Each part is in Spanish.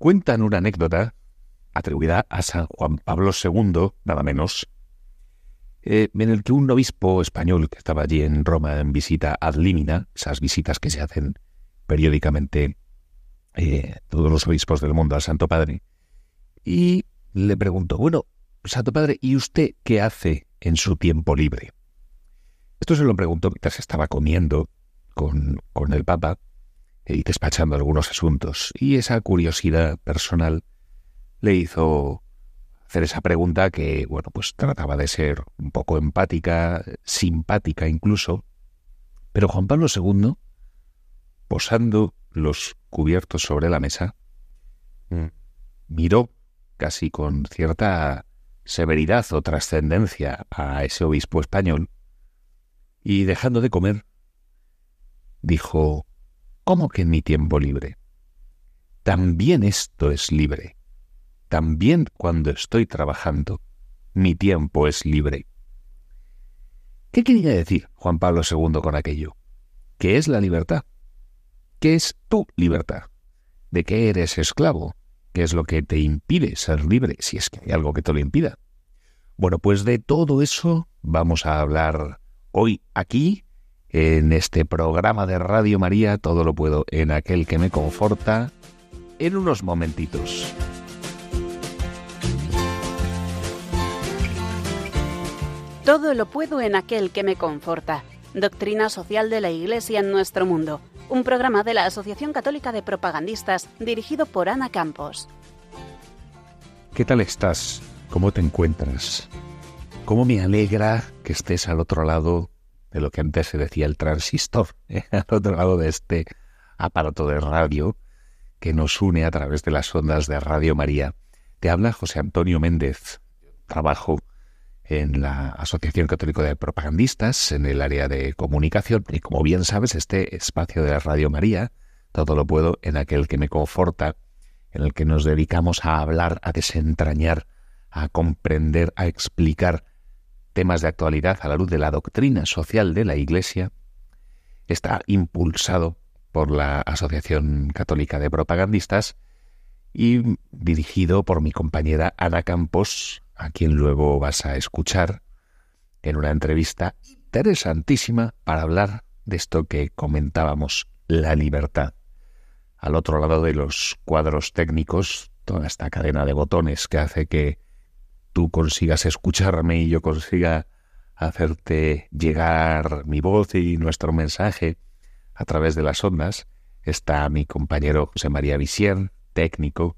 cuentan una anécdota atribuida a San Juan Pablo II, nada menos, eh, en el que un obispo español que estaba allí en Roma en visita ad limina, esas visitas que se hacen periódicamente eh, todos los obispos del mundo al Santo Padre, y le preguntó, bueno, Santo Padre, ¿y usted qué hace en su tiempo libre? Esto se lo preguntó mientras estaba comiendo con, con el Papa y despachando algunos asuntos, y esa curiosidad personal le hizo hacer esa pregunta que, bueno, pues trataba de ser un poco empática, simpática incluso, pero Juan Pablo II, posando los cubiertos sobre la mesa, mm. miró casi con cierta severidad o trascendencia a ese obispo español y dejando de comer, dijo, ¿Cómo que mi tiempo libre? También esto es libre. También cuando estoy trabajando, mi tiempo es libre. ¿Qué quería decir Juan Pablo II con aquello? ¿Qué es la libertad? ¿Qué es tu libertad? ¿De qué eres esclavo? ¿Qué es lo que te impide ser libre, si es que hay algo que te lo impida? Bueno, pues de todo eso vamos a hablar hoy aquí, en este programa de Radio María, todo lo puedo en aquel que me conforta, en unos momentitos. Todo lo puedo en aquel que me conforta. Doctrina social de la Iglesia en nuestro mundo un programa de la Asociación Católica de Propagandistas dirigido por Ana Campos. ¿Qué tal estás? ¿Cómo te encuentras? ¿Cómo me alegra que estés al otro lado de lo que antes se decía el transistor, ¿eh? al otro lado de este aparato de radio que nos une a través de las ondas de Radio María? Te habla José Antonio Méndez. Trabajo en la Asociación Católica de Propagandistas, en el área de comunicación. Y como bien sabes, este espacio de Radio María, todo lo puedo en aquel que me conforta, en el que nos dedicamos a hablar, a desentrañar, a comprender, a explicar temas de actualidad a la luz de la doctrina social de la Iglesia, está impulsado por la Asociación Católica de Propagandistas y dirigido por mi compañera Ana Campos, a quien luego vas a escuchar en una entrevista interesantísima para hablar de esto que comentábamos, la libertad. Al otro lado de los cuadros técnicos, toda esta cadena de botones que hace que tú consigas escucharme y yo consiga hacerte llegar mi voz y nuestro mensaje a través de las ondas, está mi compañero José María Visier, técnico,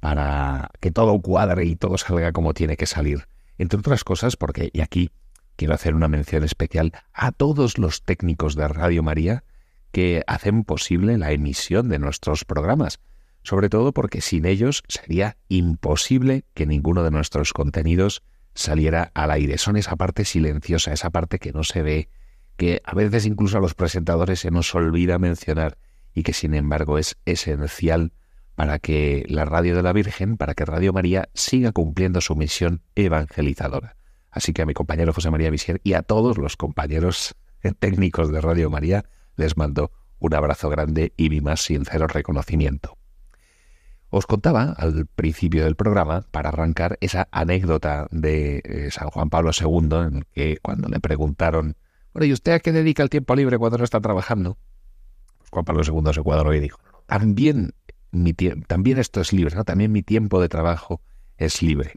para que todo cuadre y todo salga como tiene que salir. Entre otras cosas, porque, y aquí quiero hacer una mención especial a todos los técnicos de Radio María que hacen posible la emisión de nuestros programas, sobre todo porque sin ellos sería imposible que ninguno de nuestros contenidos saliera al aire. Son esa parte silenciosa, esa parte que no se ve, que a veces incluso a los presentadores se nos olvida mencionar y que sin embargo es esencial para que la radio de la Virgen, para que Radio María siga cumpliendo su misión evangelizadora. Así que a mi compañero José María Visier y a todos los compañeros técnicos de Radio María les mando un abrazo grande y mi más sincero reconocimiento. Os contaba al principio del programa, para arrancar, esa anécdota de eh, San Juan Pablo II, en que cuando le preguntaron, bueno, ¿y usted a qué dedica el tiempo libre cuando no está trabajando? Pues Juan Pablo II se cuadró y dijo, también también esto es libre. También mi tiempo de trabajo es libre.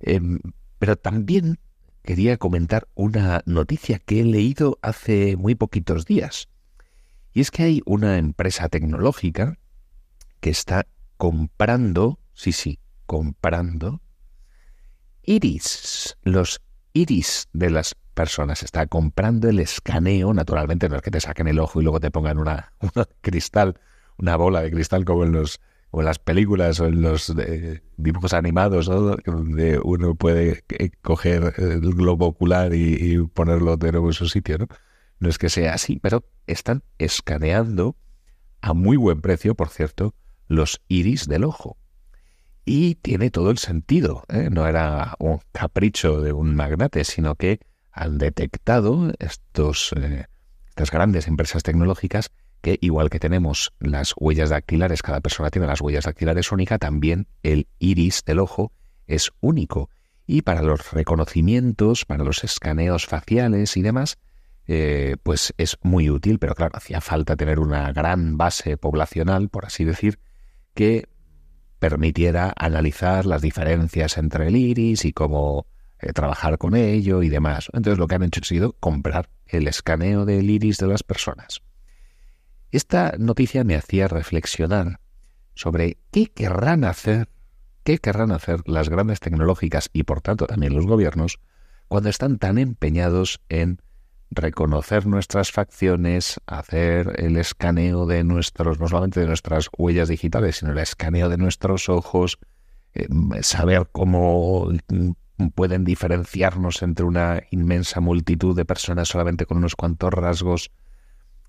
Em, pero también quería comentar una noticia que he leído hace muy poquitos días. Y es que hay una empresa tecnológica que está comprando, sí, sí, comprando iris, los iris de las personas. Está comprando el escaneo, naturalmente no es que te saquen el ojo y luego te pongan una, cristal una bola de cristal como en los o en las películas o en los eh, dibujos animados, donde uno puede eh, coger el globo ocular y, ponerlo de nuevo en su sitio, ¿no? No es que sea así, pero están escaneando a muy buen precio, por cierto, los iris del ojo. Y tiene todo el sentido, ¿eh? no era un capricho de un magnate, sino que han detectado estos, estas grandes empresas tecnológicas que igual que tenemos las huellas dactilares, cada persona tiene las huellas dactilares únicas, también el iris del ojo es único. Y para los reconocimientos, para los escaneos faciales y demás, eh, pues es muy útil, pero claro, hacía falta tener una gran base poblacional, por así decir, que permitiera analizar las diferencias entre el iris y cómo eh, trabajar con ello y demás. Entonces lo que han hecho ha sido comprar el escaneo del iris de las personas. Esta noticia me hacía reflexionar sobre qué querrán hacer, qué querrán hacer las grandes tecnológicas y por tanto también los gobiernos cuando están tan empeñados en reconocer nuestras facciones, hacer el escaneo de nuestros, no solamente de nuestras huellas digitales, sino el escaneo de nuestros ojos, eh, saber cómo mm, pueden diferenciarnos entre una inmensa multitud de personas solamente con unos cuantos rasgos.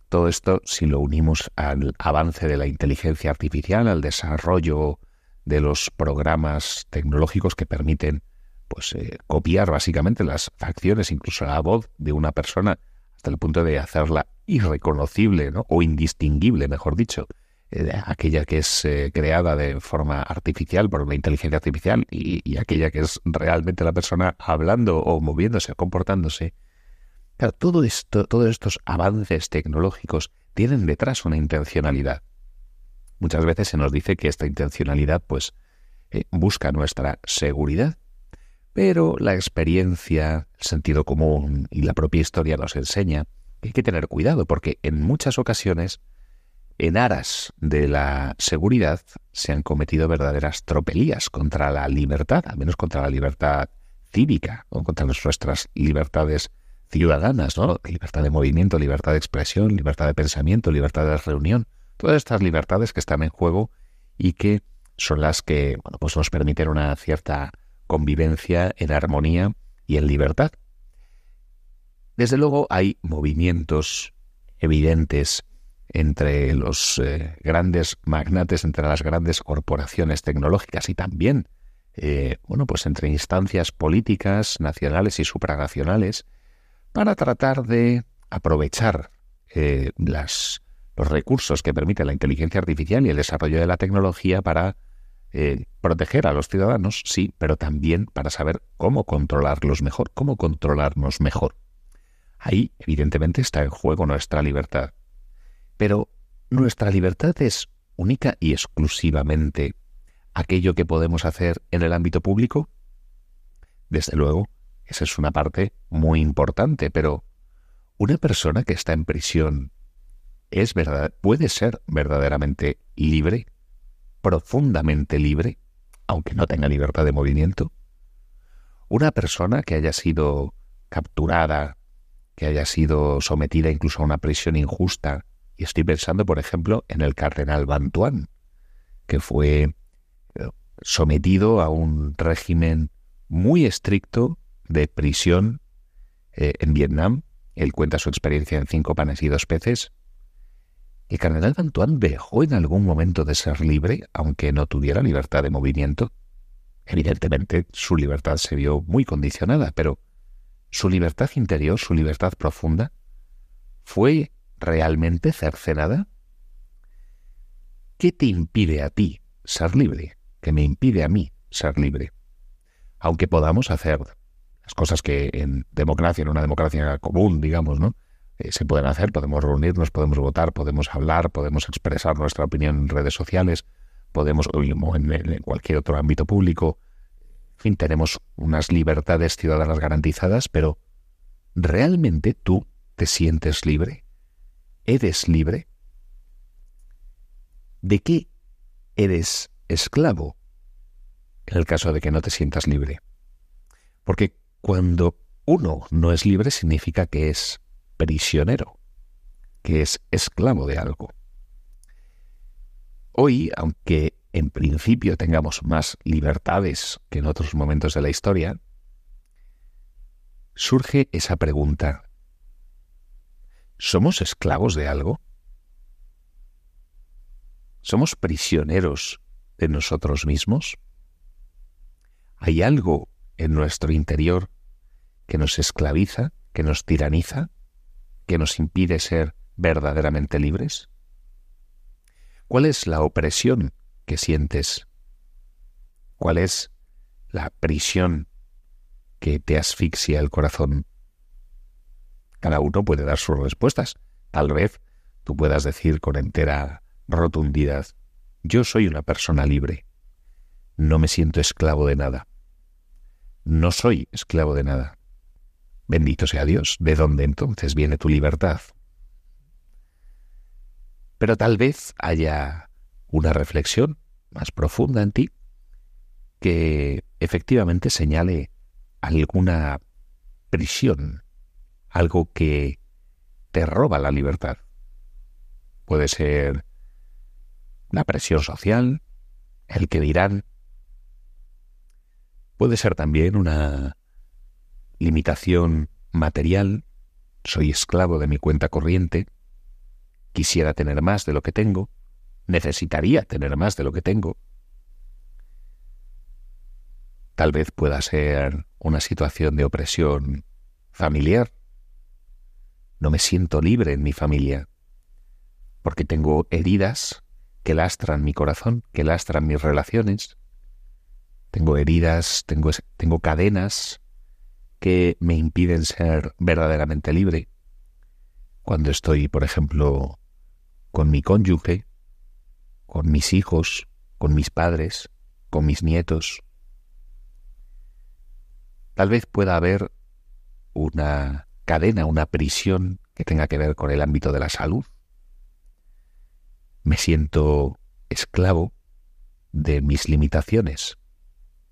Todo esto, si lo unimos al avance de la inteligencia artificial, al desarrollo de los programas tecnológicos que permiten pues eh, copiar básicamente las facciones, incluso la voz de una persona, hasta el punto de hacerla irreconocible ¿no? o indistinguible, mejor dicho, eh, aquella que es eh, creada de forma artificial por una inteligencia artificial y, aquella que es realmente la persona hablando o moviéndose o comportándose. Claro, todo esto, todos estos avances tecnológicos tienen detrás una intencionalidad. Muchas veces se nos dice que esta intencionalidad pues busca nuestra seguridad pero la experiencia, el sentido común y la propia historia nos enseña que hay que tener cuidado porque en muchas ocasiones, en aras de la seguridad, se han cometido verdaderas tropelías contra la libertad, al menos contra la libertad cívica o contra nuestras libertades ciudadanas, ¿no? Libertad de movimiento, libertad de expresión, libertad de pensamiento, libertad de reunión, todas estas libertades que están en juego y que son las que, bueno, pues nos permiten una cierta convivencia en armonía y en libertad. Desde luego hay movimientos evidentes entre los eh, grandes magnates, entre las grandes corporaciones tecnológicas y también, eh, bueno, pues entre instancias políticas nacionales y supranacionales para tratar de aprovechar eh, los recursos que permite la inteligencia artificial y el desarrollo de la tecnología para eh, proteger a los ciudadanos, sí, pero también para saber cómo controlarlos mejor, cómo controlarnos mejor. Ahí, evidentemente, está en juego nuestra libertad. Pero nuestra libertad es única y exclusivamente aquello que podemos hacer en el ámbito público. Desde luego, esa es una parte muy importante, pero una persona que está en prisión es puede ser verdaderamente libre profundamente libre, aunque no tenga libertad de movimiento? Una persona que haya sido capturada, que haya sido sometida incluso a una prisión injusta, y estoy pensando, por ejemplo, en el cardenal Bantuan, que fue eh, sometido a un régimen muy estricto de prisión eh, en Vietnam. Él cuenta su experiencia en cinco panes y dos peces, ¿El cardenal Antoine dejó en algún momento de ser libre, aunque no tuviera libertad de movimiento? Evidentemente, su libertad se vio muy condicionada, pero su libertad interior, su libertad profunda, ¿fue realmente cercenada? ¿Qué te impide a ti ser libre? ¿Qué me impide a mí ser libre? Aunque podamos hacer las cosas que en democracia, en una democracia común, digamos, ¿no? Eh, se pueden hacer, podemos reunirnos, podemos votar, podemos hablar, podemos expresar nuestra opinión en redes sociales, podemos, o en, en cualquier otro ámbito público. En fin, tenemos unas libertades ciudadanas garantizadas, pero ¿realmente tú te sientes libre? ¿Eres libre? ¿De qué eres esclavo en el caso de que no te sientas libre? Porque cuando uno no es libre significa que es prisionero, que es esclavo de algo. Hoy, aunque en principio tengamos más libertades que en otros momentos de la historia, surge esa pregunta. ¿Somos esclavos de algo? ¿Somos prisioneros de nosotros mismos? ¿Hay algo en nuestro interior que nos esclaviza, que nos tiraniza? Que nos impide ser verdaderamente libres? ¿Cuál es la opresión que sientes? ¿Cuál es la prisión que te asfixia el corazón? Cada uno puede dar sus respuestas. Tal vez tú puedas decir con entera rotundidad, yo soy una persona libre. No me siento esclavo de nada. No soy esclavo de nada. Bendito sea Dios. ¿De dónde entonces viene tu libertad? Pero tal vez haya una reflexión más profunda en ti que efectivamente señale alguna prisión, algo que te roba la libertad. Puede ser la presión social, el que dirán. Puede ser también una limitación material, soy esclavo de mi cuenta corriente, quisiera tener más de lo que tengo, necesitaría tener más de lo que tengo. Tal vez pueda ser una situación de opresión familiar. No me siento libre en mi familia, porque tengo heridas que lastran mi corazón, que lastran mis relaciones. Tengo heridas, tengo, tengo cadenas que me impiden ser verdaderamente libre. Cuando estoy, por ejemplo, con mi cónyuge, con mis hijos, con mis padres, con mis nietos. Tal vez pueda haber una cadena, una prisión que tenga que ver con el ámbito de la salud, me siento esclavo de mis limitaciones.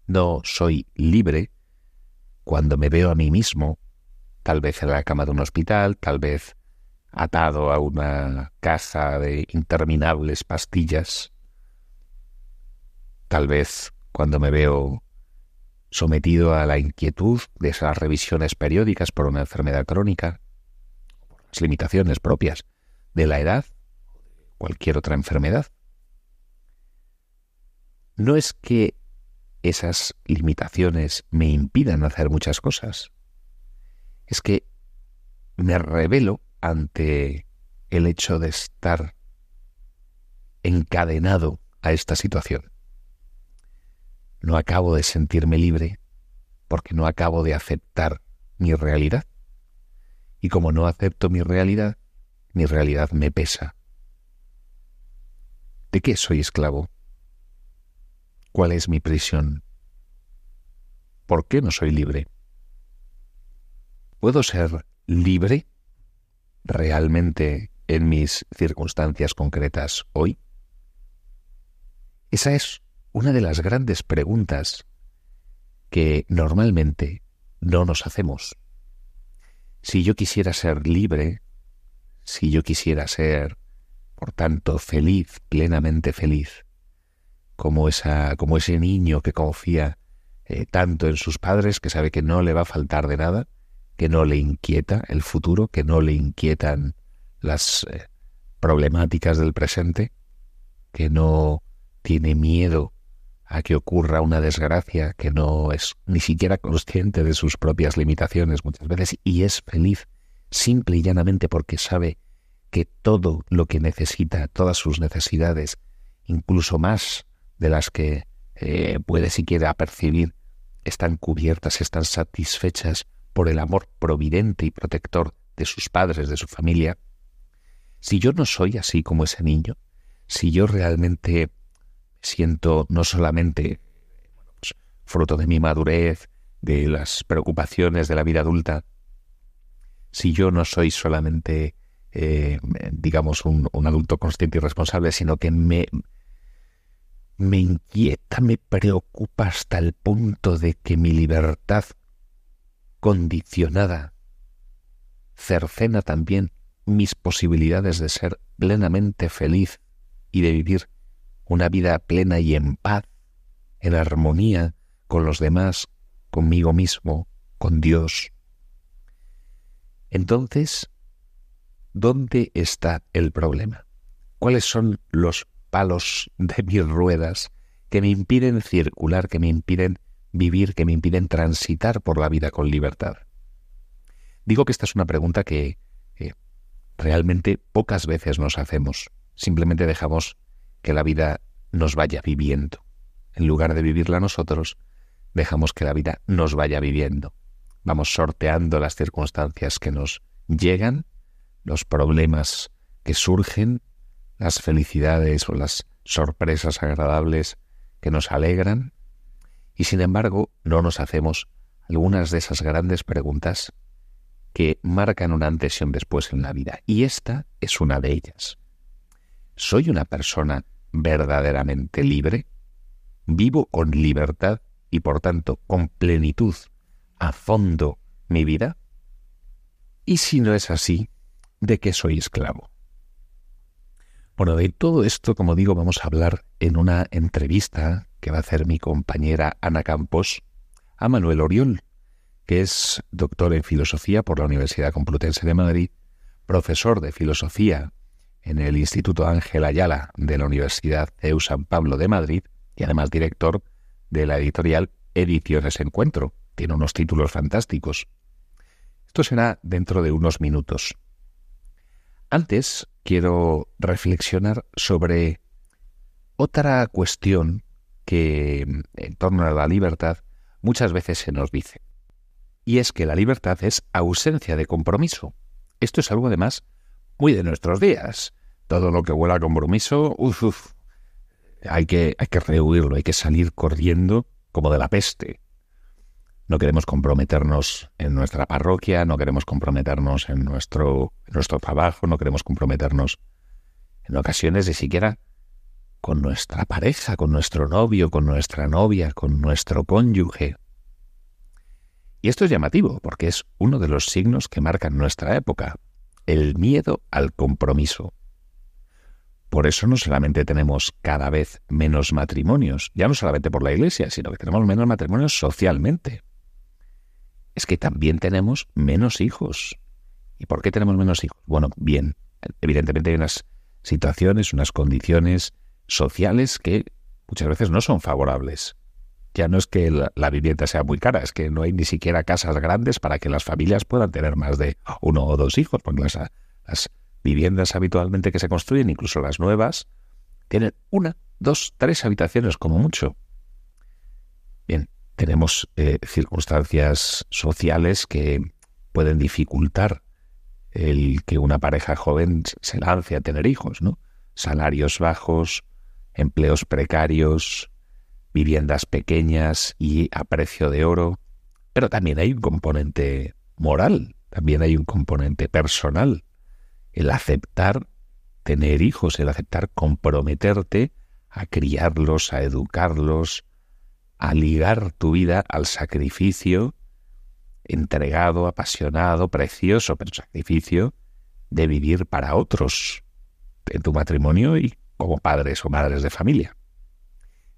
No soy libre cuando me veo a mí mismo, tal vez en la cama de un hospital, tal vez atado a una casa de interminables pastillas, tal vez cuando me veo sometido a la inquietud de esas revisiones periódicas por una enfermedad crónica, las limitaciones propias de la edad cualquier otra enfermedad. No es que esas limitaciones me impidan hacer muchas cosas, es que me revelo ante el hecho de estar encadenado a esta situación. No acabo de sentirme libre porque no acabo de aceptar mi realidad. Y como no acepto mi realidad, mi realidad me pesa ¿De qué soy esclavo? ¿Cuál es mi prisión? ¿Por qué no soy libre? ¿Puedo ser libre realmente en mis circunstancias concretas hoy? Esa es una de las grandes preguntas que normalmente no nos hacemos. Si yo quisiera ser libre, si yo quisiera ser por tanto, feliz, plenamente feliz, como, esa, como ese niño que confía eh, tanto en sus padres que sabe que no le va a faltar de nada, que no le inquieta el futuro, que no le inquietan las eh, problemáticas del presente, que no tiene miedo a que ocurra una desgracia, que no es ni siquiera consciente de sus propias limitaciones muchas veces y es feliz simple y llanamente porque sabe que todo lo que necesita, todas sus necesidades, incluso más de las que eh, puede siquiera percibir, están cubiertas, están satisfechas por el amor providente y protector de sus padres, de su familia, si yo no soy así como ese niño, si yo realmente siento no solamente pues, fruto de mi madurez, de las preocupaciones de la vida adulta, si yo no soy solamente eh, digamos, un, adulto consciente y responsable, sino que me, me inquieta, me preocupa hasta el punto de que mi libertad condicionada cercena también mis posibilidades de ser plenamente feliz y de vivir una vida plena y en paz, en armonía con los demás, conmigo mismo, con Dios. Entonces ¿Dónde está el problema? ¿Cuáles son los palos de mis ruedas que me impiden circular, que me impiden vivir, que me impiden transitar por la vida con libertad? Digo que esta es una pregunta que realmente pocas veces nos hacemos. Simplemente dejamos que la vida nos vaya viviendo. En lugar de vivirla nosotros, dejamos que la vida nos vaya viviendo. Vamos sorteando las circunstancias que nos llegan, los problemas que surgen, las felicidades o las sorpresas agradables que nos alegran, y sin embargo no nos hacemos algunas de esas grandes preguntas que marcan un antes y un después en la vida. Y esta es una de ellas. ¿Soy una persona verdaderamente libre? ¿Vivo con libertad y por tanto con plenitud a fondo mi vida? Y si no es así, ¿de qué soy esclavo? Bueno, de todo esto, como digo, vamos a hablar en una entrevista que va a hacer mi compañera Ana Campos a Manuel Oriol, que es doctor en filosofía por la Universidad Complutense de Madrid, profesor de filosofía en el Instituto Ángel Ayala de la Universidad EU San Pablo de Madrid y además director de la editorial Ediciones Encuentro. Tiene unos títulos fantásticos. Esto será dentro de unos minutos. Antes quiero reflexionar sobre otra cuestión que en torno a la libertad muchas veces se nos dice. Y es que la libertad es ausencia de compromiso. Esto es algo además muy de nuestros días. Todo lo que huela a compromiso, uf, hay que, hay que rehuirlo, hay que salir corriendo como de la peste. No queremos comprometernos en nuestra parroquia, no queremos comprometernos en nuestro, nuestro trabajo, no queremos comprometernos en ocasiones ni siquiera con nuestra pareja, con nuestro novio, con nuestra novia, con nuestro cónyuge. Y esto es llamativo porque es uno de los signos que marcan nuestra época, el miedo al compromiso. Por eso no solamente tenemos cada vez menos matrimonios, ya no solamente por la Iglesia, sino que tenemos menos matrimonios socialmente. Es que también tenemos menos hijos. ¿Y por qué tenemos menos hijos? Bueno, bien, evidentemente hay unas situaciones, unas condiciones sociales que muchas veces no son favorables. Ya no es que la, vivienda sea muy cara, es que no hay ni siquiera casas grandes para que las familias puedan tener más de uno o dos hijos, porque las, las viviendas habitualmente que se construyen, incluso las nuevas, tienen una, dos, tres habitaciones como mucho. Bien, tenemos eh, circunstancias sociales que pueden dificultar el que una pareja joven se lance a tener hijos, ¿no? Salarios bajos, empleos precarios, viviendas pequeñas y a precio de oro, pero también hay un componente moral, también hay un componente personal el aceptar tener hijos, el aceptar comprometerte a criarlos, a educarlos, a ligar tu vida al sacrificio entregado, apasionado, precioso, pero sacrificio de vivir para otros en tu matrimonio y como padres o madres de familia.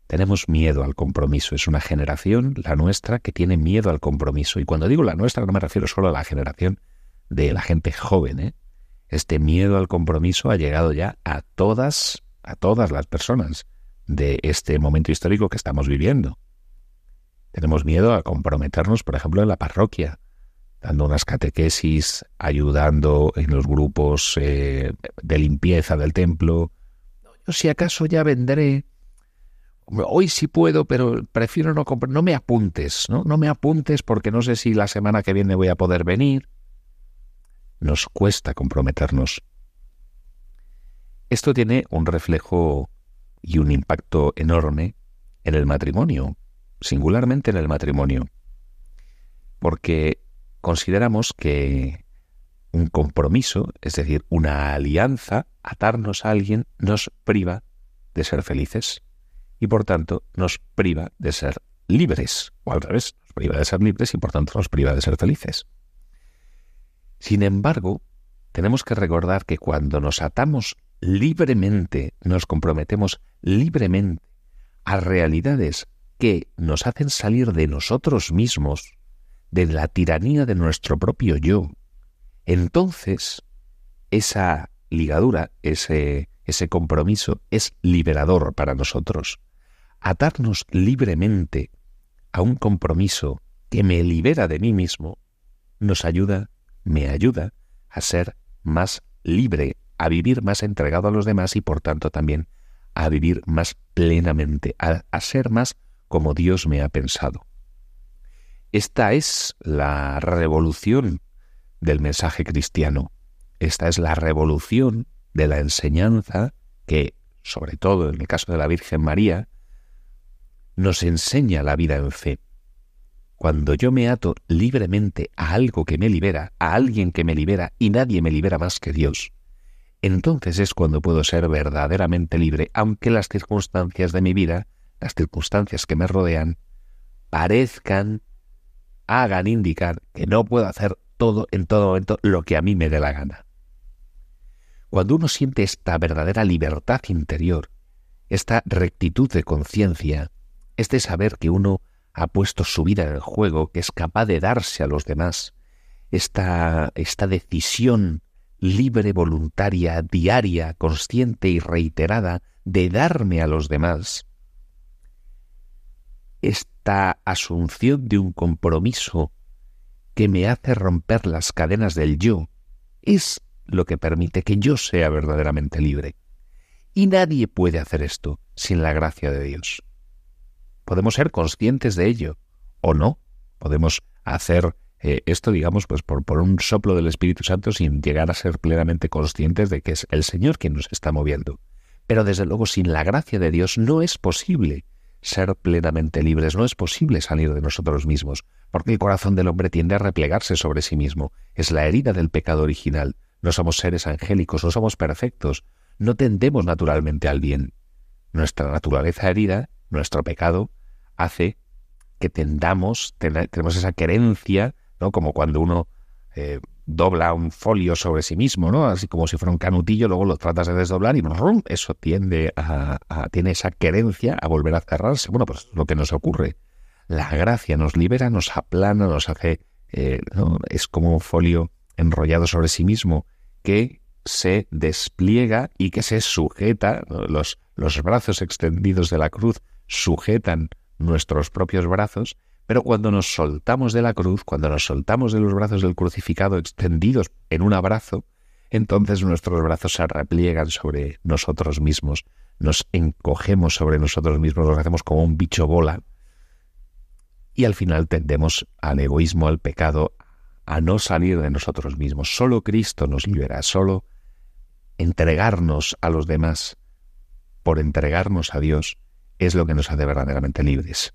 Tenemos miedo al compromiso. Es una generación, la nuestra, que tiene miedo al compromiso. Y cuando digo la nuestra no me refiero solo a la generación de la gente joven, ¿eh? Este miedo al compromiso ha llegado ya a todas, a todas las personas de este momento histórico que estamos viviendo. Tenemos miedo a comprometernos, por ejemplo, en la parroquia, dando unas catequesis, ayudando en los grupos eh, de limpieza del templo. Yo si acaso ya vendré. Hoy sí puedo, pero prefiero no No me apuntes, ¿no? No me apuntes porque no sé si la semana que viene voy a poder venir nos cuesta comprometernos. Esto tiene un reflejo y un impacto enorme en el matrimonio, singularmente en el matrimonio, porque consideramos que un compromiso, es decir, una alianza, atarnos a alguien, nos priva de ser felices y por tanto nos priva de ser libres, o al revés, nos priva de ser libres y por tanto nos priva de ser felices. Sin embargo, tenemos que recordar que cuando nos atamos libremente, nos comprometemos libremente a realidades que nos hacen salir de nosotros mismos, de la tiranía de nuestro propio yo, entonces esa ligadura, ese, ese compromiso es liberador para nosotros. Atarnos libremente a un compromiso que me libera de mí mismo nos ayuda me ayuda a ser más libre, a vivir más entregado a los demás y por tanto también a vivir más plenamente, a, a ser más como Dios me ha pensado. Esta es la revolución del mensaje cristiano. Esta es la revolución de la enseñanza que, sobre todo en el caso de la Virgen María, nos enseña la vida en fe. Cuando yo me ato libremente a algo que me libera, a alguien que me libera y nadie me libera más que Dios, entonces es cuando puedo ser verdaderamente libre, aunque las circunstancias de mi vida, las circunstancias que me rodean, parezcan, hagan indicar que no puedo hacer todo en todo momento lo que a mí me dé la gana. Cuando uno siente esta verdadera libertad interior, esta rectitud de conciencia, este saber que uno ha puesto su vida en el juego, que es capaz de darse a los demás, esta, esta decisión libre, voluntaria, diaria, consciente y reiterada de darme a los demás, esta asunción de un compromiso que me hace romper las cadenas del yo, es lo que permite que yo sea verdaderamente libre. Y nadie puede hacer esto sin la gracia de Dios. Podemos ser conscientes de ello o no. Podemos hacer eh, esto, digamos, pues por, por un soplo del Espíritu Santo sin llegar a ser plenamente conscientes de que es el Señor quien nos está moviendo. Pero desde luego sin la gracia de Dios no es posible ser plenamente libres, no es posible salir de nosotros mismos, porque el corazón del hombre tiende a replegarse sobre sí mismo. Es la herida del pecado original. No somos seres angélicos, no somos perfectos, no tendemos naturalmente al bien. Nuestra naturaleza herida nuestro pecado hace que tendamos, tenemos esa querencia, ¿no? Como cuando uno eh, dobla un folio sobre sí mismo, ¿no? Así como si fuera un canutillo, luego lo tratas de desdoblar y eso tiende a, tiene esa querencia a volver a cerrarse. Bueno, pues lo que nos ocurre. La gracia nos libera, nos aplana, nos hace, eh, es como un folio enrollado sobre sí mismo que se despliega y que se sujeta, los, los brazos extendidos de la cruz sujetan nuestros propios brazos, pero cuando nos soltamos de la cruz, cuando nos soltamos de los brazos del crucificado extendidos en un abrazo, entonces nuestros brazos se repliegan sobre nosotros mismos, nos encogemos sobre nosotros mismos, nos hacemos como un bicho bola, y al final tendemos al egoísmo, al pecado, a no salir de nosotros mismos. Solo Cristo nos libera, solo entregarnos a los demás por entregarnos a Dios es lo que nos hace verdaderamente libres.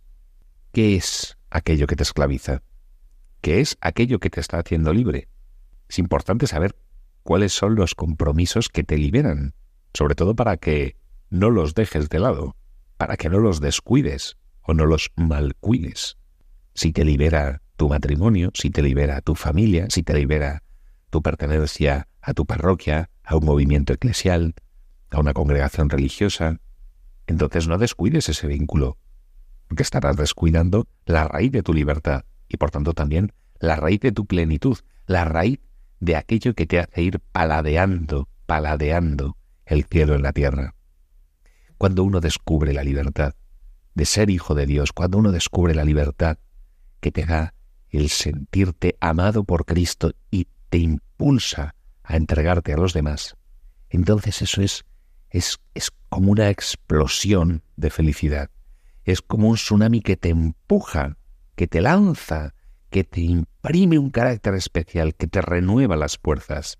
¿Qué es aquello que te esclaviza? ¿Qué es aquello que te está haciendo libre? Es importante saber cuáles son los compromisos que te liberan, sobre todo para que no los dejes de lado, para que no los descuides o no los malcuides. Si te libera tu matrimonio, si te libera tu familia, si te libera tu pertenencia a tu parroquia, a un movimiento eclesial, a una congregación religiosa, entonces no descuides ese vínculo, porque estarás descuidando la raíz de tu libertad y por tanto también la raíz de tu plenitud, la raíz de aquello que te hace ir paladeando, paladeando el cielo en la tierra. Cuando uno descubre la libertad de ser hijo de Dios, cuando uno descubre la libertad que te da el sentirte amado por Cristo y te impulsa a entregarte a los demás, entonces eso es es, como una explosión de felicidad. Es como un tsunami que te empuja, que te lanza, que te imprime un carácter especial, que te renueva las fuerzas,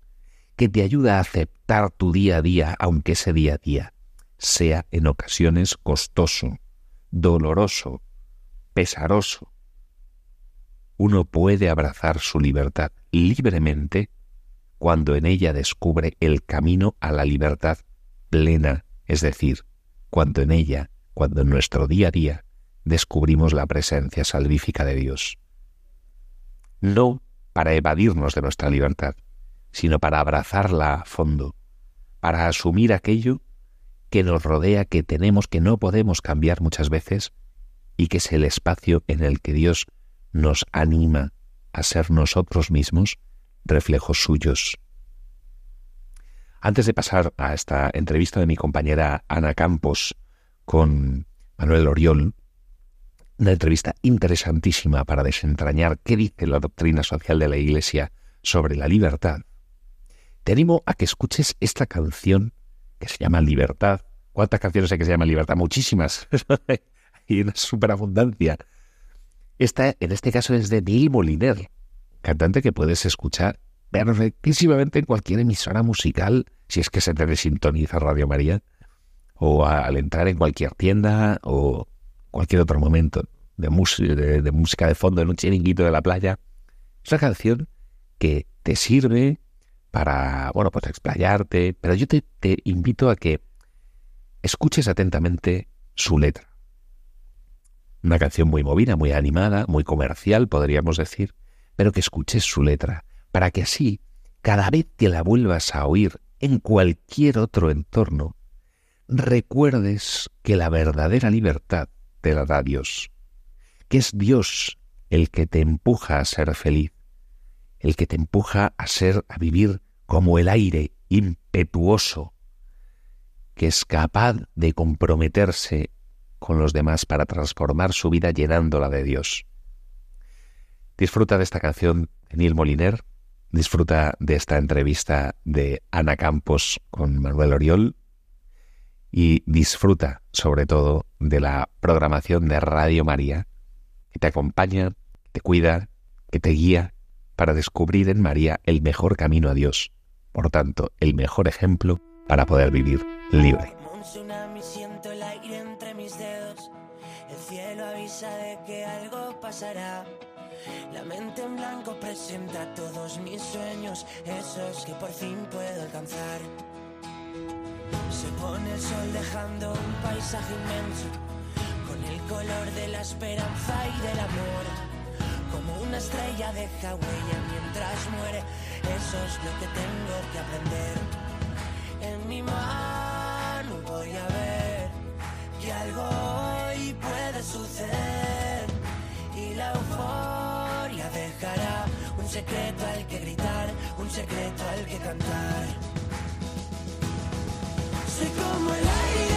que te ayuda a aceptar tu día a día, aunque ese día a día sea en ocasiones costoso, doloroso, pesaroso. Uno puede abrazar su libertad libremente cuando en ella descubre el camino a la libertad plena, es decir, cuando en ella, cuando en nuestro día a día, descubrimos la presencia salvífica de Dios. No para evadirnos de nuestra libertad, sino para abrazarla a fondo, para asumir aquello que nos rodea, que tenemos, que no podemos cambiar muchas veces, y que es el espacio en el que Dios nos anima a ser nosotros mismos reflejos suyos. Antes de pasar a esta entrevista de mi compañera Ana Campos con Manuel Oriol, una entrevista interesantísima para desentrañar qué dice la doctrina social de la Iglesia sobre la libertad, te animo a que escuches esta canción que se llama Libertad, ¿Cuántas canciones hay que se llaman Libertad? Muchísimas. y una superabundancia. Esta, en este caso, es de Neil Moliner, cantante que puedes escuchar perfectísimamente en cualquier emisora musical, si es que se te desintoniza Radio María, o al entrar en cualquier tienda, o cualquier otro momento de, música de fondo en un chiringuito de la playa. Es una canción que te sirve para, bueno, pues explayarte, pero yo te, te invito a que escuches atentamente su letra. Una canción muy movida, muy animada, muy comercial, podríamos decir, pero que escuches su letra, para que así, cada vez que la vuelvas a oír en cualquier otro entorno, recuerdes que la verdadera libertad te la da Dios, que es Dios el que te empuja a ser feliz, el que te empuja a ser, a vivir como el aire impetuoso, que es capaz de comprometerse con los demás para transformar su vida llenándola de Dios. Disfruta de esta canción de Neil Moliner, disfruta de esta entrevista de Ana Campos con Manuel Oriol y disfruta sobre todo de la programación de Radio María que te acompaña, te cuida, que te guía para descubrir en María el mejor camino a Dios, por tanto, el mejor ejemplo para poder vivir libre. De que algo pasará. La mente en blanco presenta todos mis sueños, esos que por fin puedo alcanzar. Se pone el sol dejando un paisaje inmenso, con el color de la esperanza y del amor. Como una estrella deja huella mientras muere, eso es lo que tengo que aprender. En mi mano voy a ver que algo hoy puede suceder y la euforia dejará un secreto al que gritar, un secreto al que cantar. Soy como el aire.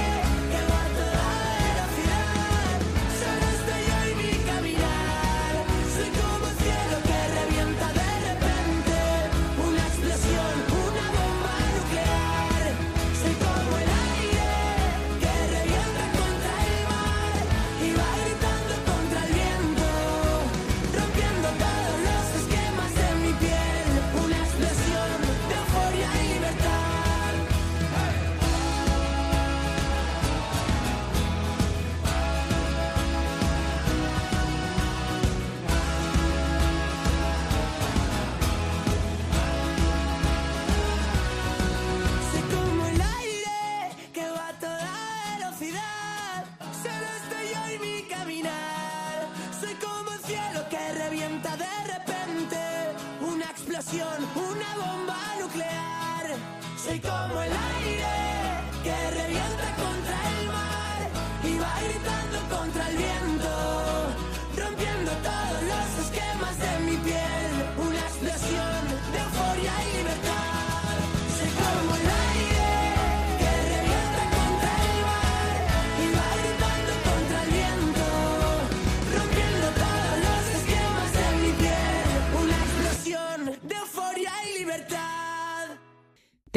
bomba nuclear. Soy como el aire que revienta contra el mar y va gritando contra el viento.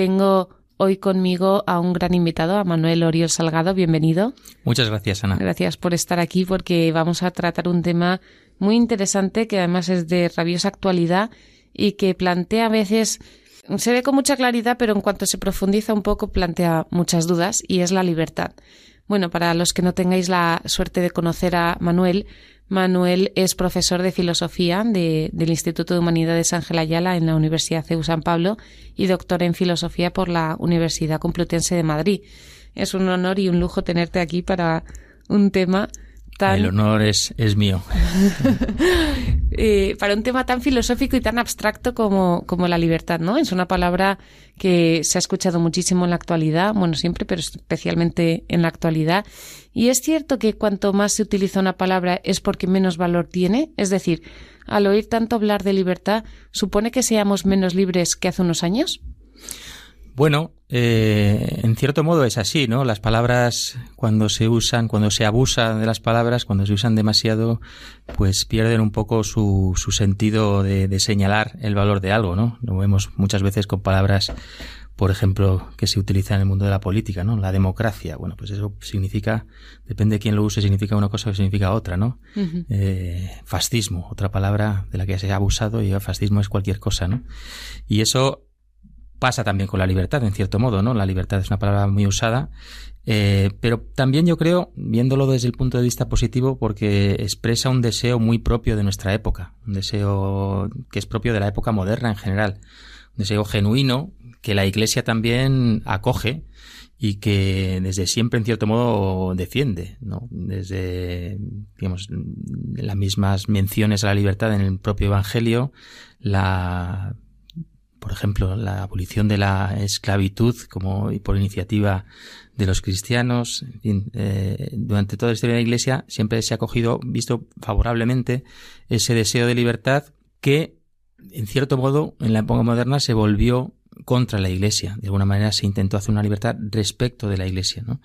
Tengo hoy conmigo a un gran invitado, a Manuel Oriol Salgado. Bienvenido. Muchas gracias, Ana. Gracias por estar aquí porque vamos a tratar un tema muy interesante que además es de rabiosa actualidad y que plantea a veces se ve con mucha claridad, pero en cuanto se profundiza un poco plantea muchas dudas y es la libertad. Bueno, para los que no tengáis la suerte de conocer a Manuel, Manuel es profesor de filosofía del Instituto de Humanidades Ángel Ayala en la Universidad CEU San Pablo y doctor en filosofía por la Universidad Complutense de Madrid. Es un honor y un lujo tenerte aquí para un tema el honor es, es mío. Eh, para un tema tan filosófico y tan abstracto como, como la libertad, ¿no? Es una palabra que se ha escuchado muchísimo en la actualidad, bueno, siempre, pero especialmente en la actualidad. Y es cierto que cuanto más se utiliza una palabra es porque menos valor tiene. Es decir, al oír tanto hablar de libertad, ¿supone que seamos menos libres que hace unos años? Bueno, eh, en cierto modo es así, ¿no? Las palabras cuando se usan, cuando se abusa de las palabras, cuando se usan demasiado, pues pierden un poco su, su sentido de, de, señalar el valor de algo, ¿no? Lo vemos muchas veces con palabras, por ejemplo, que se utilizan en el mundo de la política, ¿no? La democracia. Bueno, pues eso significa, depende de quién lo use, significa una cosa o significa otra, ¿no? eh, fascismo, otra palabra de la que se ha abusado y el fascismo es cualquier cosa, ¿no? Y eso pasa también con la libertad, en cierto modo, ¿no? La libertad es una palabra muy usada, eh, pero también yo creo, viéndolo desde el punto de vista positivo, porque expresa un deseo muy propio de nuestra época, un deseo que es propio de la época moderna en general, un deseo genuino que la Iglesia también acoge y que desde siempre, en cierto modo, defiende, ¿no? Desde, digamos, las mismas menciones a la libertad en el propio Evangelio, la por ejemplo, la abolición de la esclavitud como por iniciativa de los cristianos. Eh, durante toda la historia de la Iglesia siempre se ha cogido, visto favorablemente, ese deseo de libertad que, en cierto modo, en la época moderna se volvió contra la Iglesia. De alguna manera se intentó hacer una libertad respecto de la Iglesia, ¿no?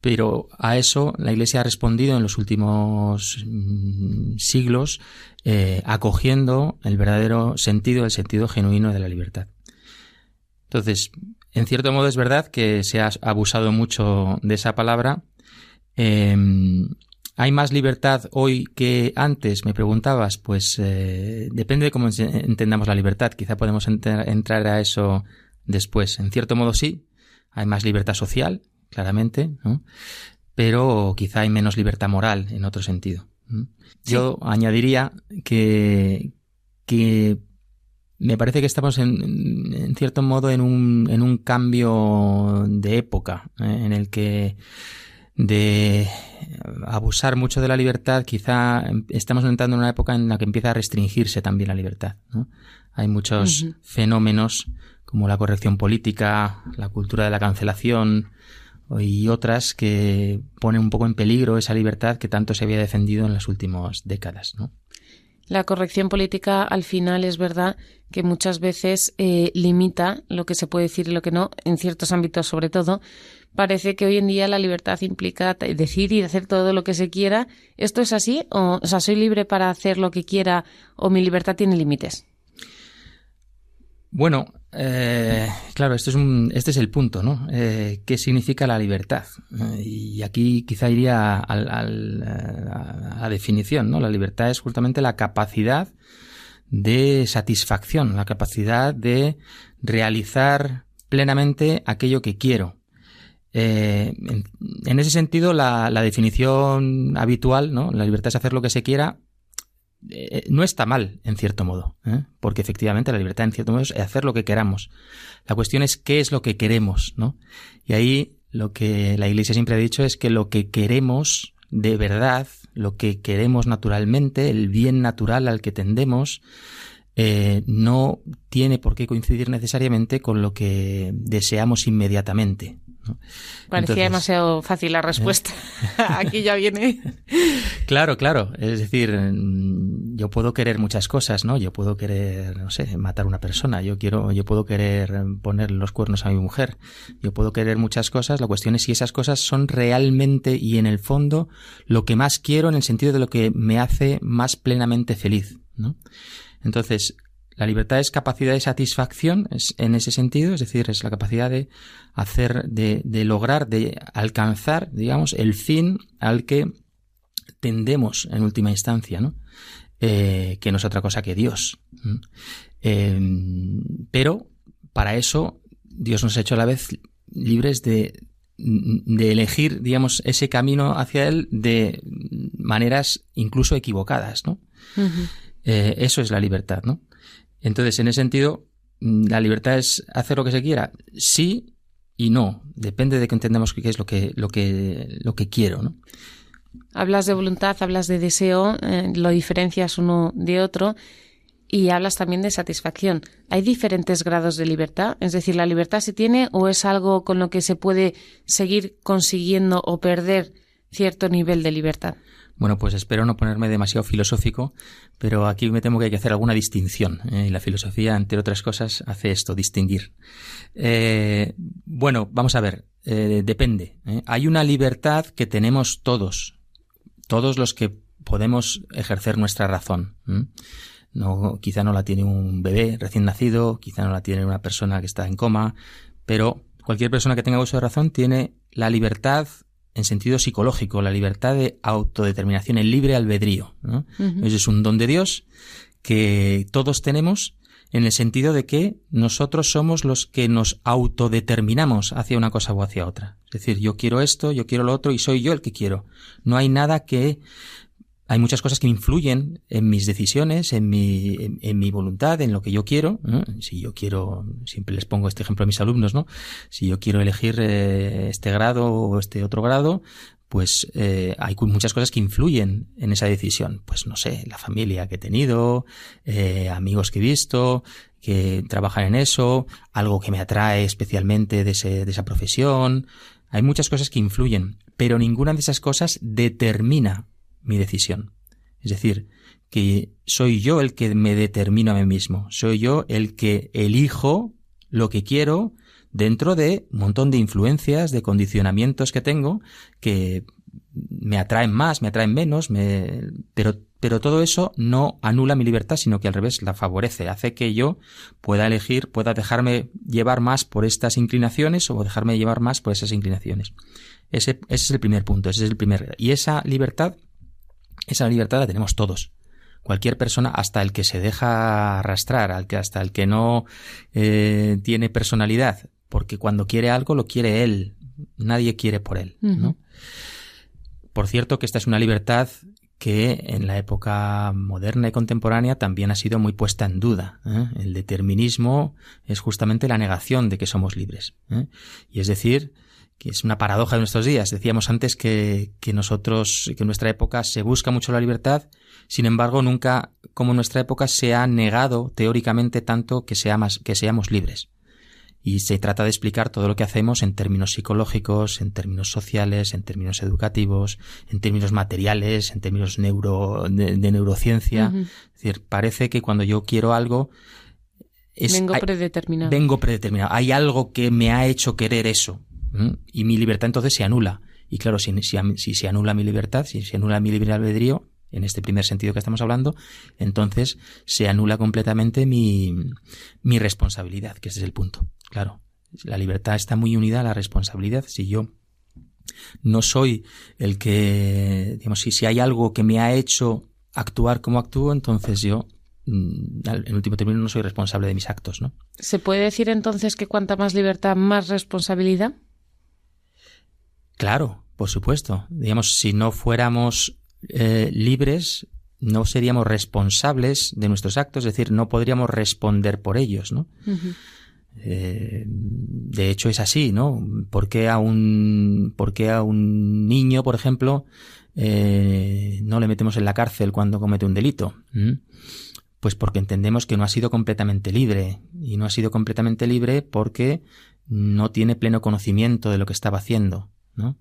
Pero a eso la Iglesia ha respondido en los últimos mm, siglos eh, acogiendo el verdadero sentido, el sentido genuino de la libertad. Entonces, en cierto modo es verdad que se ha abusado mucho de esa palabra. Em, ¿Hay más libertad hoy que antes? Me preguntabas. Pues eh, depende de cómo entendamos la libertad. Quizá podemos entrar a eso después. En cierto modo sí. Hay más libertad social, claramente, pero quizá hay menos libertad moral en otro sentido. Yo añadiría que, que me parece que estamos en, en cierto modo en un, en un cambio de época ¿eh? en el que de abusar mucho de la libertad, quizá estamos entrando en una época en la que empieza a restringirse también la libertad. Hay muchos fenómenos como la corrección política, la cultura de la cancelación, y otras que ponen un poco en peligro esa libertad que tanto se había defendido en las últimas décadas, ¿no? La corrección política al final es verdad que muchas veces eh, limita lo que se puede decir y lo que no, en ciertos ámbitos sobre todo. Parece que hoy en día la libertad implica decir y hacer todo lo que se quiera. ¿Esto es así? O, o sea, ¿soy libre para hacer lo que quiera o mi libertad tiene límites? Bueno, eh, claro, es este es el punto, ¿no? Eh, ¿Qué significa la libertad? Eh, y aquí quizá iría a la definición, ¿no? La libertad es justamente la capacidad de satisfacción, la capacidad de realizar plenamente aquello que quiero. En, ese sentido, la definición habitual, ¿no? La libertad es hacer lo que se quiera, eh, no está mal, en cierto modo, ¿eh? porque efectivamente la libertad, en cierto modo, es hacer lo que queramos. La cuestión es qué es lo que queremos, ¿no? Y ahí lo que la Iglesia siempre ha dicho es que lo que queremos de verdad, lo que queremos naturalmente, el bien natural al que tendemos, eh, no tiene por qué coincidir necesariamente con lo que deseamos inmediatamente. Parecía demasiado fácil la respuesta. Aquí ya viene. Claro, claro. Es decir, mm, yo puedo querer muchas cosas, ¿no? Yo puedo querer, no sé, matar a una persona. Yo quiero, yo puedo querer poner los cuernos a mi mujer. Yo puedo querer muchas cosas. La cuestión es si esas cosas son realmente y en el fondo lo que más quiero en el sentido de lo que me hace más plenamente feliz, ¿no? Entonces, La libertad es capacidad de satisfacción es, en ese sentido, es decir, es la capacidad de hacer, de, de lograr, de alcanzar, digamos, el fin al que tendemos en última instancia, ¿no? Eh, que no es otra cosa que Dios. Eh, pero para eso Dios nos ha hecho a la vez libres de, de elegir, digamos, ese camino hacia Él de maneras incluso equivocadas, ¿no? Eh, eso es la libertad, ¿no? Entonces, en ese sentido, la libertad es hacer lo que se quiera, sí y no, depende de que entendamos qué es lo que, lo que, lo que quiero, ¿no? Hablas de voluntad, hablas de deseo, eh, lo diferencias uno de otro y hablas también de satisfacción. ¿Hay diferentes grados de libertad? Es decir, ¿la libertad se tiene o es algo con lo que se puede seguir consiguiendo o perder cierto nivel de libertad? Bueno, pues espero no ponerme demasiado filosófico, pero aquí me temo que hay que hacer alguna distinción. ¿eh? Y la filosofía, entre otras cosas, hace esto, distinguir. Eh, bueno, vamos a ver, depende. Hay una libertad que tenemos todos, todos los que podemos ejercer nuestra razón. No, quizá no la tiene un bebé recién nacido, quizá no la tiene una persona que está en coma, pero cualquier persona que tenga uso de razón tiene la libertad en sentido psicológico, la libertad de autodeterminación, el libre albedrío. es un don de Dios que todos tenemos en el sentido de que nosotros somos los que nos autodeterminamos hacia una cosa o hacia otra. Es decir, yo quiero esto, yo quiero lo otro y soy yo el que quiero. No hay nada que... Hay muchas cosas que influyen en mis decisiones, en mi, en, mi voluntad, en lo que yo quiero. Si yo quiero, siempre les pongo este ejemplo a mis alumnos, ¿no? Si yo quiero elegir eh, este grado o este otro grado, pues eh, hay muchas cosas que influyen en esa decisión. Pues no sé, la familia que he tenido, eh, amigos que he visto, que trabajan en eso, algo que me atrae especialmente de, de esa profesión. Hay muchas cosas que influyen, pero ninguna de esas cosas determina mi decisión. Es decir, que soy yo el que me determino a mí mismo, soy yo el que elijo lo que quiero dentro de un montón de influencias, de condicionamientos que tengo que me atraen más, me atraen menos, me... pero, pero todo eso no anula mi libertad, sino que al revés la favorece, hace que yo pueda elegir, pueda dejarme llevar más por estas inclinaciones o dejarme llevar más por esas inclinaciones. Ese, ese es el primer punto, ese es el primer. Y esa libertad, esa libertad la tenemos todos cualquier persona, hasta el que se deja arrastrar, hasta el que no eh, tiene personalidad, porque cuando quiere algo lo quiere él, nadie quiere por él. ¿no? Por cierto que esta es una libertad que en la época moderna y contemporánea también ha sido muy puesta en duda. ¿eh? El determinismo es justamente la negación de que somos libres. ¿eh? Y es decir, que es una paradoja de nuestros días. Decíamos antes que, que nosotros, que en nuestra época se busca mucho la libertad, sin embargo, nunca, como en nuestra época, se ha negado teóricamente tanto que, seamos, que seamos libres y se trata de explicar todo lo que hacemos en términos psicológicos, en términos sociales, en términos educativos, en términos materiales, en términos neuro, de, neurociencia. Es decir, parece que cuando yo quiero algo, es, vengo predeterminado. Vengo predeterminado. Hay algo que me ha hecho querer eso. Y mi libertad entonces se anula. Y claro, si, si, si se anula mi libertad, si se anula mi libre albedrío, en este primer sentido que estamos hablando, entonces se anula completamente mi, mi responsabilidad, que ese es el punto. Claro, la libertad está muy unida a la responsabilidad. Si yo no soy el que, digamos, si, si hay algo que me ha hecho actuar como actúo, entonces yo, mm, en último término, no soy responsable de mis actos, ¿no? ¿Se puede decir entonces que cuanta más libertad, más responsabilidad? Claro, por supuesto. Digamos, si no fuéramos eh, libres, no seríamos responsables de nuestros actos, es decir, no podríamos responder por ellos, ¿no? Eh, de hecho es así, ¿no? ¿Por qué a un, por a un niño, por ejemplo, eh, no le metemos en la cárcel cuando comete un delito? ¿Mm? Pues porque entendemos que no ha sido completamente libre. Y no ha sido completamente libre porque no tiene pleno conocimiento de lo que estaba haciendo, ¿no?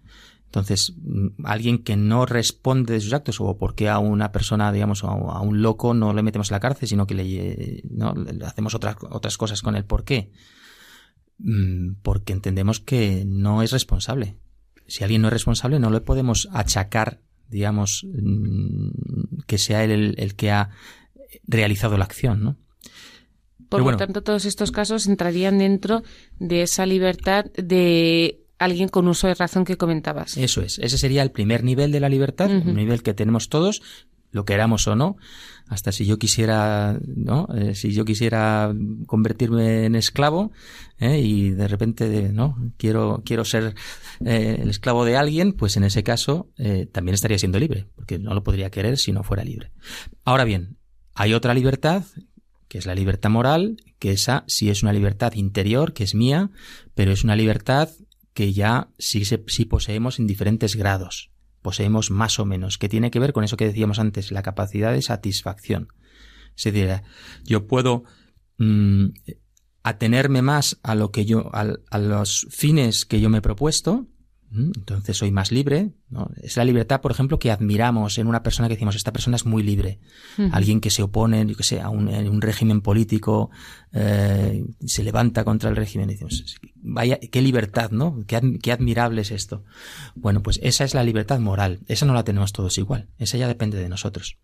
Entonces, mm, alguien que no responde de sus actos, o porque a una persona, digamos, a un loco no le metemos en la cárcel, sino que le, ¿no? le hacemos otras, otras cosas con el por qué. Mm, porque entendemos que no es responsable. Si alguien no es responsable, no le podemos achacar, digamos, mm, que sea él el, el que ha realizado la acción, ¿no? Por lo tanto, todos estos casos entrarían dentro de esa libertad de alguien con uso de razón que comentabas. Eso es. Ese sería el primer nivel de la libertad, un nivel que tenemos todos, lo queramos o no. Hasta si yo quisiera, ¿no? Eh, si yo quisiera convertirme en esclavo ¿eh? y de repente, ¿no? Quiero, quiero ser eh, el esclavo de alguien, pues en ese caso también estaría siendo libre, porque no lo podría querer si no fuera libre. Ahora bien, hay otra libertad que es la libertad moral, que esa sí es una libertad interior, que es mía, pero es una libertad que ya sí, sí poseemos en diferentes grados, poseemos más o menos, que tiene que ver con eso que decíamos antes, la capacidad de satisfacción. Es decir, yo puedo mm, atenerme más a lo que yo, a los fines que yo me he propuesto, entonces soy más libre. ¿no? Es la libertad, por ejemplo, que admiramos en una persona que decimos, esta persona es muy libre. Alguien que se opone, yo que sé, a un, un régimen político, eh, se levanta contra el régimen. Y decimos, vaya, qué libertad, ¿no? Qué, qué, admirable es esto. Bueno, pues esa es la libertad moral. Esa no la tenemos todos igual. Esa ya depende de nosotros.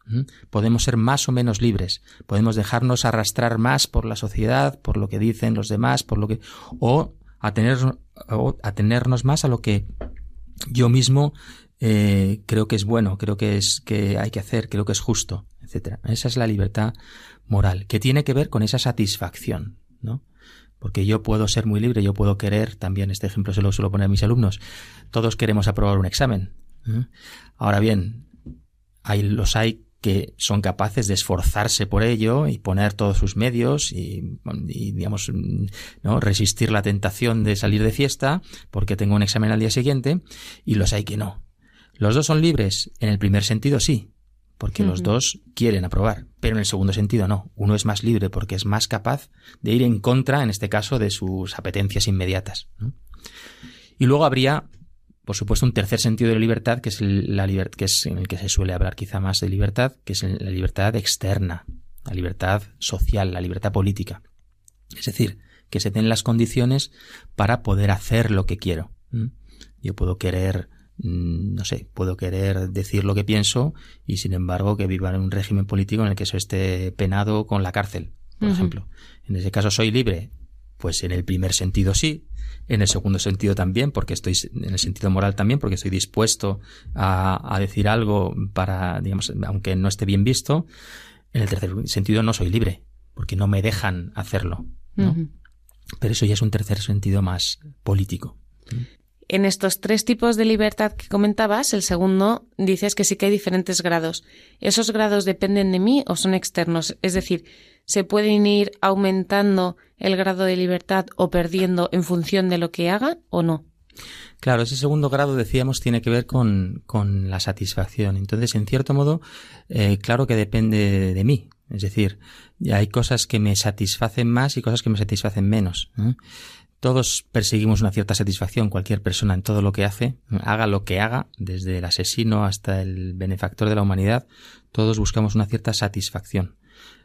Podemos ser más o menos libres. Podemos dejarnos arrastrar más por la sociedad, por lo que dicen los demás, por lo que, o a, tener, a tenernos más a lo que yo mismo eh, creo que es bueno, creo que es que hay que hacer, creo que es justo, etcétera. Esa es la libertad moral, que tiene que ver con esa satisfacción, ¿no? Porque yo puedo ser muy libre, yo puedo querer, también este ejemplo se lo suelo poner a mis alumnos, todos queremos aprobar un examen. ¿eh? Ahora bien, hay, los hay que son capaces de esforzarse por ello y poner todos sus medios y, digamos, ¿no? resistir la tentación de salir de fiesta porque tengo un examen al día siguiente y los hay que no. Los dos son libres. En el primer sentido sí, porque los dos quieren aprobar, pero en el segundo sentido no. Uno es más libre porque es más capaz de ir en contra, en este caso, de sus apetencias inmediatas. Y luego habría por supuesto, un tercer sentido de la libertad, que es, la que es en el que se suele hablar quizá más de libertad, que es la libertad externa, la libertad social, la libertad política. Es decir, que se den las condiciones para poder hacer lo que quiero. Yo puedo querer, mm, no sé, puedo querer decir lo que pienso y sin embargo que viva en un régimen político en el que eso esté penado con la cárcel, por ejemplo. En ese caso soy libre. Pues en el primer sentido sí, en el segundo sentido también, porque estoy, en el sentido moral también, porque estoy dispuesto a, decir algo para, digamos, aunque no esté bien visto. En el tercer sentido no soy libre, porque no me dejan hacerlo, Pero eso ya es un tercer sentido más político. En estos tres tipos de libertad que comentabas, el segundo dices que sí que hay diferentes grados. ¿Esos grados dependen de mí o son externos? Es decir, ¿se pueden ir aumentando el grado de libertad o perdiendo en función de lo que haga o no? Claro, ese segundo grado, decíamos, tiene que ver con, con la satisfacción. Entonces, en cierto modo, eh, claro que depende de, mí. Es decir, hay cosas que me satisfacen más y cosas que me satisfacen menos. Todos perseguimos una cierta satisfacción, cualquier persona en todo lo que hace, haga lo que haga, desde el asesino hasta el benefactor de la humanidad, todos buscamos una cierta satisfacción.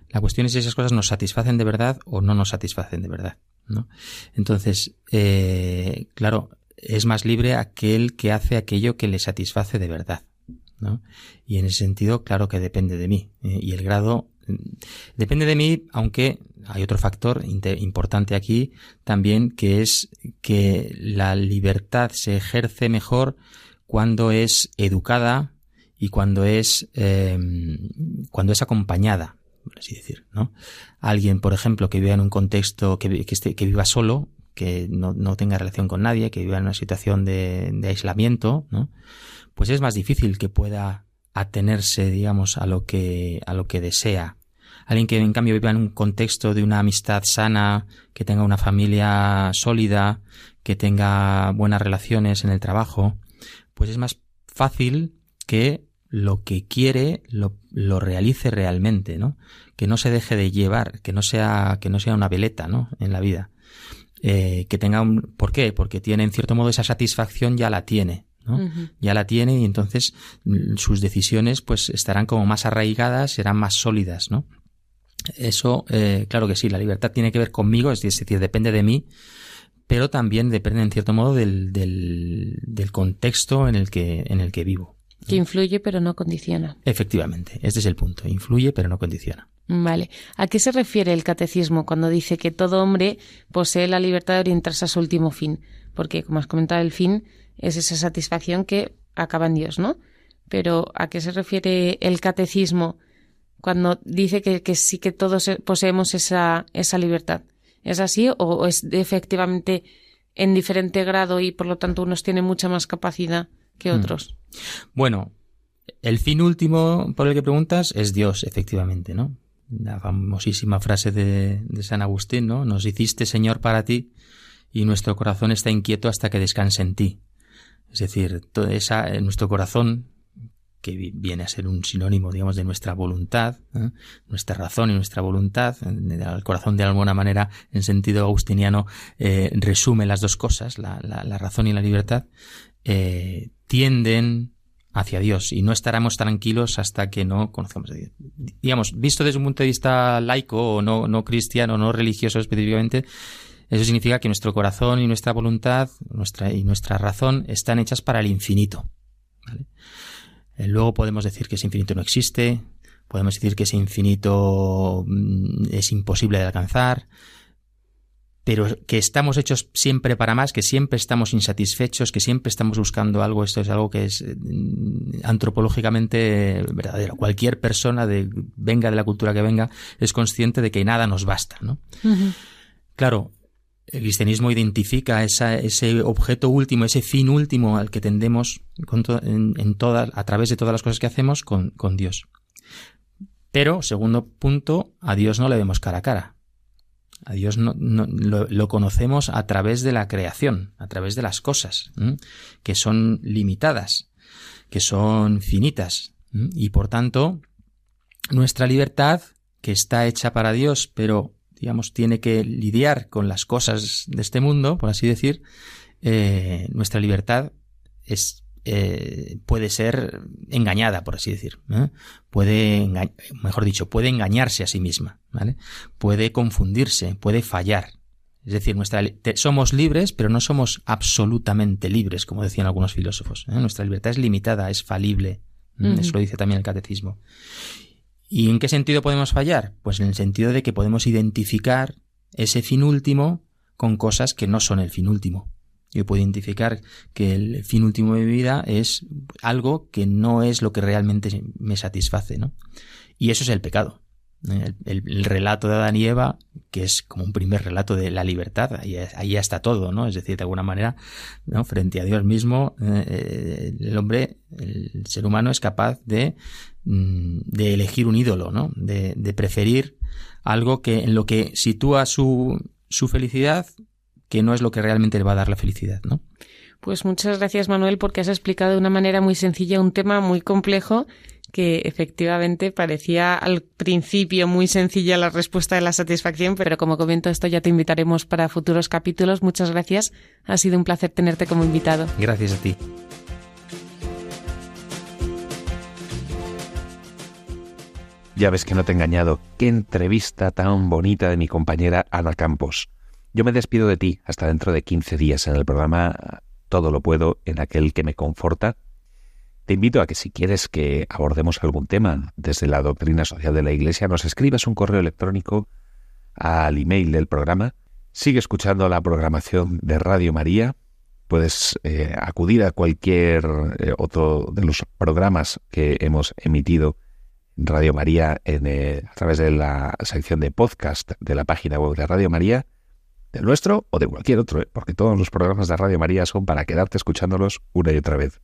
La cuestión es si esas cosas nos satisfacen de verdad o no nos satisfacen de verdad. ¿no? Entonces, eh, claro, es más libre aquel que hace aquello que le satisface de verdad. ¿no? Y en ese sentido, claro que depende de mí. ¿eh? y el grado depende de mí, aunque hay otro factor importante aquí también, que es que la libertad se ejerce mejor cuando es educada y cuando es eh, cuando es acompañada así decir, ¿no? Alguien, por ejemplo, que viva en un contexto que, que, viva solo, que no, no, tenga relación con nadie, que viva en una situación de, de, aislamiento, ¿no? Pues es más difícil que pueda atenerse, digamos, a lo que, a lo que desea. Alguien que en cambio viva en un contexto de una amistad sana, que tenga una familia sólida, que tenga buenas relaciones en el trabajo, pues es más fácil que lo que quiere lo, lo, realice realmente, ¿no? Que no se deje de llevar, que no sea, que no sea una veleta, ¿no? En la vida. Eh, que tenga un, ¿por qué? Porque tiene en cierto modo esa satisfacción ya la tiene, ¿no? Ya la tiene y entonces mm, sus decisiones pues estarán como más arraigadas, serán más sólidas, ¿no? Eso, eh, claro que sí, la libertad tiene que ver conmigo, es decir, depende de mí, pero también depende en cierto modo del, del, del contexto en el que, en el que vivo. Que influye pero no condiciona. Efectivamente, este es el punto. Influye pero no condiciona. Vale. ¿A qué se refiere el catecismo cuando dice que todo hombre posee la libertad de orientarse a su último fin? Porque, como has comentado, el fin es esa satisfacción que acaba en Dios, ¿no? Pero ¿a qué se refiere el catecismo cuando dice que, sí que todos poseemos esa, esa libertad? ¿Es así o es efectivamente en diferente grado y por lo tanto unos tienen mucha más capacidad que hmm. otros? Bueno, el fin último por el que preguntas es Dios, efectivamente, ¿no? La famosísima frase de, de San Agustín, ¿no? Nos hiciste Señor para ti y nuestro corazón está inquieto hasta que descanse en ti. Es decir, toda esa, nuestro corazón, que viene a ser un sinónimo, digamos, de nuestra voluntad, ¿eh? nuestra razón y nuestra voluntad, el corazón de alguna manera, en sentido agustiniano, eh, resume las dos cosas, la, razón y la libertad, eh, tienden hacia Dios y no estaremos tranquilos hasta que no conozcamos a Dios. Digamos, visto desde un punto de vista laico o no, no cristiano, no religioso específicamente, eso significa que nuestro corazón y nuestra voluntad nuestra, y nuestra razón están hechas para el infinito. Eh, luego podemos decir que ese infinito no existe, podemos decir que ese infinito mm, es imposible de alcanzar, pero que estamos hechos siempre para más, que siempre estamos insatisfechos, que siempre estamos buscando algo, esto es algo que es mm, antropológicamente verdadero. Cualquier persona, de, venga de la cultura que venga, es consciente de que nada nos basta. ¿no? Claro, el cristianismo identifica ese objeto último, ese fin último al que tendemos en, a través de todas las cosas que hacemos con, Dios. Pero, segundo punto, a Dios no le vemos cara a cara. A Dios no, lo, conocemos a través de la creación, a través de las cosas, que son limitadas, que son finitas. Y por tanto, nuestra libertad, que está hecha para Dios, pero digamos, tiene que lidiar con las cosas de este mundo, por así decir, eh, nuestra libertad es, eh, puede ser engañada, por así decir. ¿eh? Puede, mejor dicho, puede engañarse a sí misma, ¿vale? Puede confundirse, puede fallar. Es decir, nuestra, somos libres, pero no somos absolutamente libres, como decían algunos filósofos. Nuestra libertad es limitada, es falible. Eso lo dice también el catecismo. ¿Y en qué sentido podemos fallar? Pues en el sentido de que podemos identificar ese fin último con cosas que no son el fin último. Yo puedo identificar que el fin último de mi vida es algo que no es lo que realmente me satisface, ¿no? Y eso es el pecado. El, relato de Adán y Eva, que es como un primer relato de la libertad, ahí, ahí está todo, ¿no? Es decir, de alguna manera, frente a Dios mismo, eh, eh, el hombre, el ser humano es capaz de Mm, de elegir un ídolo, ¿no? De, de, preferir algo que en lo que sitúa su, su felicidad, que no es lo que realmente le va a dar la felicidad, ¿no? Pues muchas gracias, Manuel, porque has explicado de una manera muy sencilla un tema muy complejo que efectivamente parecía al principio muy sencilla la respuesta de la satisfacción, pero como comento esto ya te invitaremos para futuros capítulos. Muchas gracias. Ha sido un placer tenerte como invitado. Gracias a ti. Ya ves que no te he engañado. Qué entrevista tan bonita de mi compañera Ana Campos. Yo me despido de ti hasta dentro de 15 días en el programa Todo lo puedo en aquel que me conforta. Te invito a que si quieres que abordemos algún tema desde la doctrina social de la Iglesia, nos escribas un correo electrónico al email del programa. Sigue escuchando la programación de Radio María. Puedes eh, acudir a cualquier eh, otro de los programas que hemos emitido Radio María en, eh, a través de la sección de podcast de la página web de Radio María, del nuestro o de cualquier otro, porque todos los programas de Radio María son para quedarte escuchándolos una y otra vez.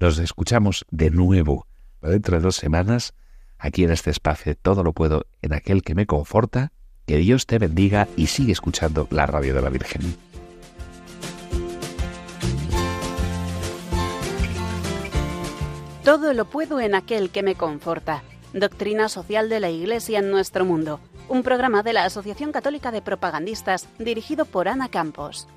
Nos escuchamos de nuevo dentro de dos semanas aquí en este espacio. Todo lo puedo en aquel que me conforta. Que Dios te bendiga y sigue escuchando la radio de la Virgen. Todo lo puedo en aquel que me conforta Doctrina Social de la Iglesia en nuestro mundo, un programa de la Asociación Católica de Propagandistas dirigido por Ana Campos.